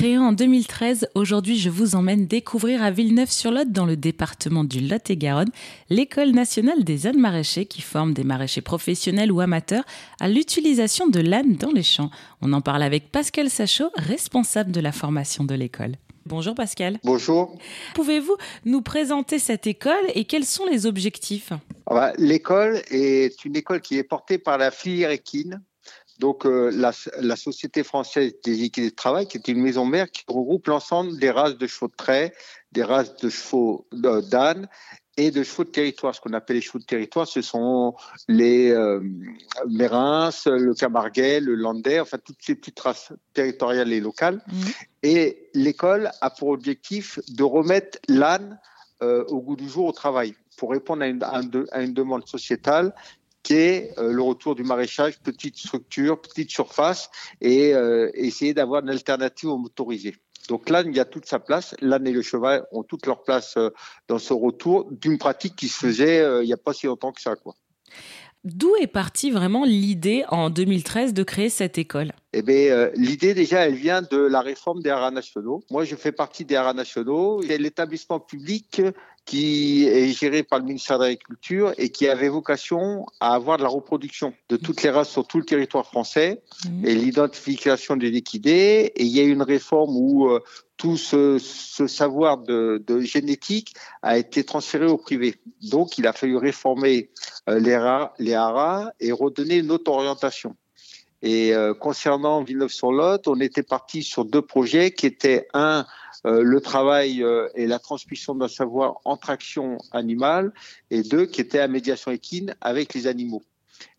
Créée en 2013, aujourd'hui je vous emmène découvrir à Villeneuve-sur-Lot, dans le département du Lot-et-Garonne, l'école nationale des ânes maraîchers qui forme des maraîchers professionnels ou amateurs à l'utilisation de l'âne dans les champs. On en parle avec Pascal Sachot, responsable de la formation de l'école. Bonjour Pascal. Bonjour. Pouvez-vous nous présenter cette école et quels sont les objectifs? Ah bah, L'école est une école qui est portée par la filière équine donc euh, la, Société française des équidés de travail, qui est une maison mère qui regroupe l'ensemble des races de chevaux de trait, des races de chevaux d'âne et de chevaux de territoire. Ce qu'on appelle les chevaux de territoire, ce sont les euh, Mérins, le Camarguais, le Landais, enfin toutes ces petites races territoriales et locales. Mmh. Et l'école a pour objectif de remettre l'âne euh, au goût du jour au travail pour répondre à une demande sociétale qui est euh, le retour du maraîchage, petite structure, petite surface, et euh, essayer d'avoir une alternative au motorisé. Donc l'âne, il y a toute sa place. L'âne et le cheval ont toute leur place euh, dans ce retour d'une pratique qui se faisait il n'y a pas si longtemps que ça. Quoi. D'où est partie vraiment l'idée en 2013 de créer cette école? Eh bien, l'idée déjà, elle vient de la réforme des haras nationaux. Moi, je fais partie des haras nationaux. C'est l'établissement public qui est géré par le ministère de l'Agriculture et qui avait vocation à avoir de la reproduction de toutes les races sur tout le territoire français mmh. et l'identification des liquidés. Et il y a eu une réforme où euh, tout ce, savoir de, génétique a été transféré au privé. Donc, il a fallu réformer euh, les, les haras et redonner une autre orientation. Et euh, concernant Villeneuve-sur-Lot, on était parti sur deux projets qui étaient un euh, le travail euh, et la transmission d'un savoir entre action animale et deux qui était la médiation équine avec les animaux.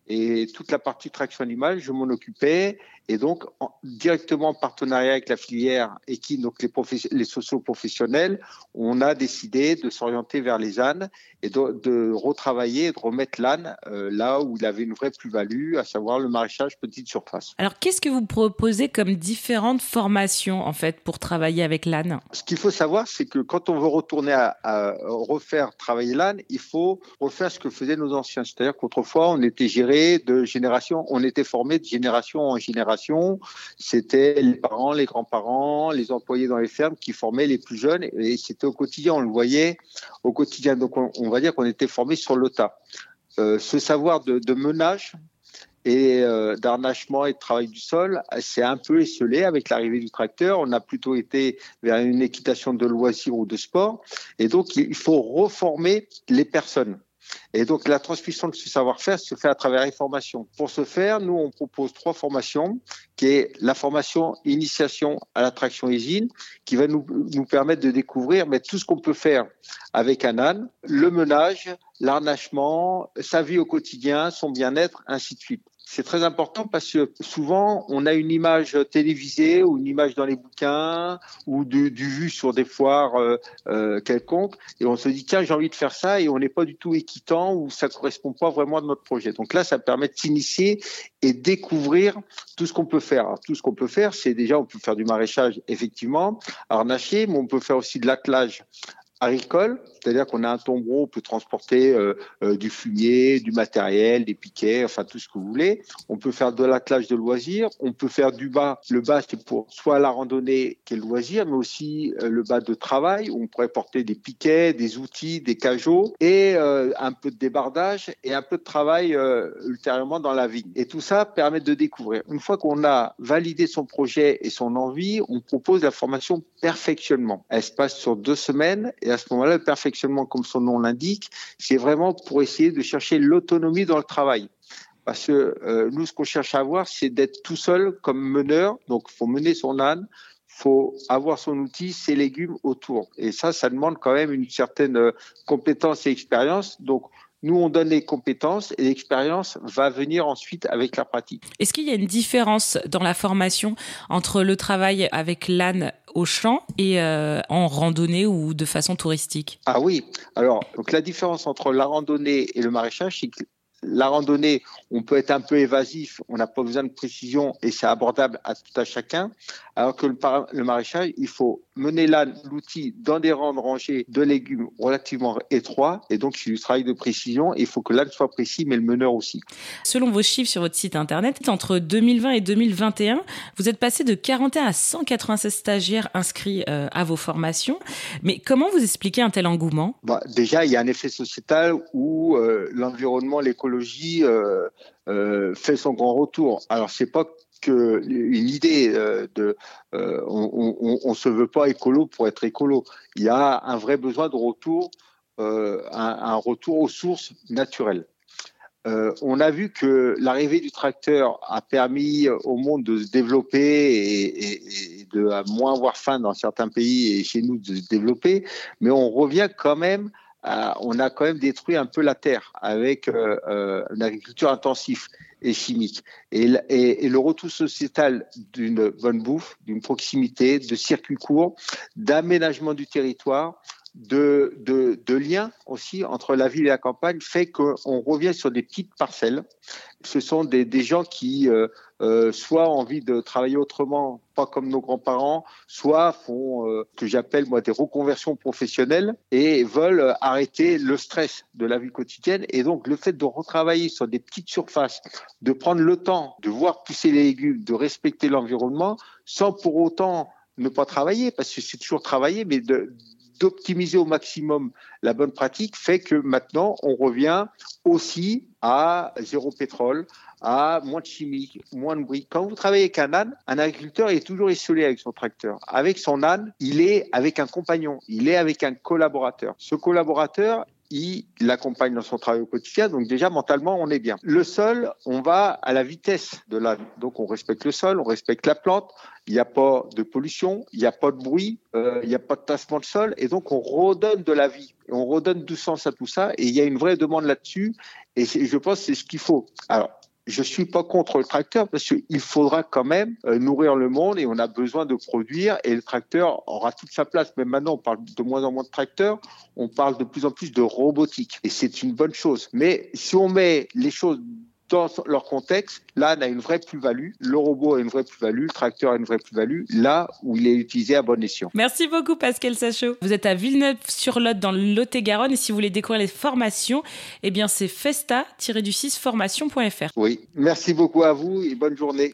Et toute la partie traction animale, je m'en occupais. Et donc, directement en partenariat avec la filière équine, donc les, les socio-professionnels, on a décidé de s'orienter vers les ânes et de, retravailler et de remettre l'âne euh, là où il avait une vraie plus-value, à savoir le maraîchage petite surface. Alors, qu'est-ce que vous proposez comme différentes formations, en fait, pour travailler avec l'âne? Ce qu'il faut savoir, c'est que quand on veut retourner à, à refaire travailler l'âne, il faut refaire ce que faisaient nos anciens. C'est-à-dire qu'autrefois, on était géré de génération, on était formé de génération en génération. C'était les parents, les grands-parents, les employés dans les fermes qui formaient les plus jeunes et c'était au quotidien, on le voyait au quotidien. Donc, on va dire qu'on était formé sur l'OTA. Euh, ce savoir de, de menage et euh, d'arnachement et de travail du sol, c'est un peu esselé avec l'arrivée du tracteur. On a plutôt été vers une équitation de loisirs ou de sport. Et donc, il faut reformer les personnes. Et donc, la transmission de ce savoir-faire se fait à travers les formations. Pour ce faire, nous, on propose trois formations, qui est la formation initiation à l'attraction usine, qui va nous, permettre de découvrir mais, tout ce qu'on peut faire avec un âne, le menage, l'arnachement, sa vie au quotidien, son bien-être, ainsi de suite c'est très important parce que souvent on a une image télévisée ou une image dans les bouquins ou du, vu sur des foires euh, euh, quelconques et on se dit tiens j'ai envie de faire ça et on n'est pas du tout équitant ou ça correspond pas vraiment à notre projet. Donc là ça permet de s'initier et découvrir tout ce qu'on peut faire. tout ce qu'on peut faire c'est déjà on peut faire du maraîchage effectivement, harnacher, mais on peut faire aussi de l'attelage agricole, c'est-à-dire qu'on a un tombereau, on peut transporter euh, euh, du fumier, du matériel, des piquets, enfin tout ce que vous voulez. On peut faire de l'attelage de loisirs, on peut faire du bas. Le bas, c'est pour soit la randonnée qui est le loisir, mais aussi euh, le bas de travail, où on pourrait porter des piquets, des outils, des cajots, et un peu de débardage et un peu de travail ultérieurement dans la vigne. Et tout ça permet de découvrir. Une fois qu'on a validé son projet et son envie, on propose la formation perfectionnement. Elle se passe sur deux semaines à ce moment-là, le perfectionnement, comme son nom l'indique, c'est vraiment pour essayer de chercher l'autonomie dans le travail. Parce que euh, nous, ce qu'on cherche à avoir, c'est d'être tout seul comme meneur. Donc, il faut mener son âne, faut avoir son outil, ses légumes autour. Et ça, ça demande quand même une certaine euh, compétence et expérience. Donc, nous, on donne les compétences et l'expérience va venir ensuite avec la pratique. Est-ce qu'il y a une différence dans la formation entre le travail avec l'âne au champ et euh, en randonnée ou de façon touristique? Ah oui. Alors, donc la différence entre la randonnée et le maraîchage, c'est que La randonnée, on peut être un peu évasif, on n'a pas besoin de précision et c'est abordable à tout à chacun. Alors que le, le maraîchage, il faut mener l'outil dans des rangs rangés de légumes relativement étroits et donc c'est du travail de précision. Il faut que l'âne soit précis, mais le meneur aussi. Selon vos chiffres sur votre site internet, entre 2020 et 2021, vous êtes passé de 41 à 196 stagiaires inscrits euh, à vos formations. Mais comment vous expliquez un tel engouement? Bah, Déjà, il y a un effet sociétal où euh, l'environnement, l'écologie euh, fait son grand retour. Alors c'est pas que une idée de on, ne se veut pas écolo pour être écolo. Il y a un vrai besoin de retour, un, retour aux sources naturelles. Euh, on a vu que l'arrivée du tracteur a permis au monde de se développer et, de moins avoir faim dans certains pays et chez nous de se développer, mais on revient quand même on a quand même détruit un peu la terre avec euh, euh, une agriculture intensive et chimique. Et, le retour sociétal d'une bonne bouffe, d'une proximité, de circuits courts, d'aménagement du territoire, de, de lien aussi entre la ville et la campagne fait qu'on revient sur des petites parcelles. Ce sont des, gens qui euh, euh, soit ont envie de travailler autrement, pas comme nos grands-parents, soit font euh, que j'appelle moi des reconversions professionnelles et veulent arrêter le stress de la vie quotidienne. Et donc le fait de retravailler sur des petites surfaces, de prendre le temps de voir pousser les légumes, de respecter l'environnement, sans pour autant ne pas travailler, parce que c'est toujours travailler, mais de, d'optimiser au maximum la bonne pratique fait que maintenant, on revient aussi à zéro pétrole, à moins de chimie, moins de bruit. Quand vous travaillez avec un âne, un agriculteur est toujours isolé avec son tracteur. Avec son âne, il est avec un compagnon, il est avec un collaborateur. Ce collaborateur, il l'accompagne dans son travail au quotidien. Donc déjà, mentalement, on est bien. Le sol, on va à la vitesse de l'âne. Donc on respecte le sol, on respecte la plante. Il n'y a pas de pollution, il n'y a pas de bruit, euh, il n'y a pas de tassement de sol. Et donc on redonne de la vie. On redonne du sens à tout ça. Et il y a une vraie demande là-dessus. Et je pense que c'est ce qu'il faut. Alors, je suis pas contre le tracteur parce qu'il faudra quand même euh, nourrir le monde et on a besoin de produire et le tracteur aura toute sa place. Mais maintenant, on parle de moins en moins de tracteurs, on parle de plus en plus de robotique et c'est une bonne chose. Mais si on met les choses dans leur contexte, l'âne a une vraie plus-value, le robot a une vraie plus-value, le tracteur a une vraie plus-value, là où il est utilisé à bon escient. Merci beaucoup Pascal Sachot. Vous êtes à Villeneuve-sur-Lot dans le Lot-et-Garonne et si vous voulez découvrir les formations, eh bien c'est festa-du6formation.fr. Oui, merci beaucoup à vous et bonne journée.